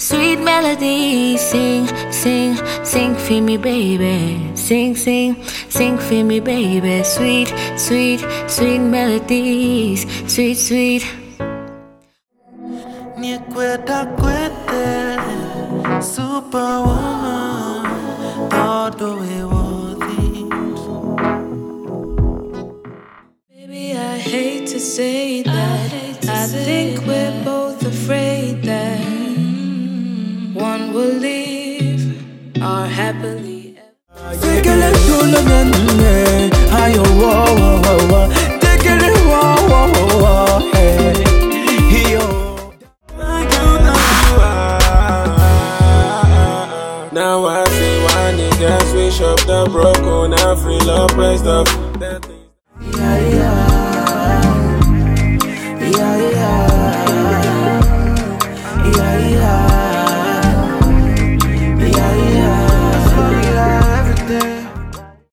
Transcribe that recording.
sweet melody. Sing, sing, sing for me, baby. Sing, sing, sing for me, baby. Sweet, sweet, sweet melodies. Sweet, sweet. Niekweta kwete Superwoman Thought the way worth it Baby, I hate to say that. I, think we're both afraid that one will leave our happily. Tekele tula nene Ayo wo wo wo wo Tekele wo wo wo wo hey. Yo. Now I see why niggas switch up the broken and free love, press the there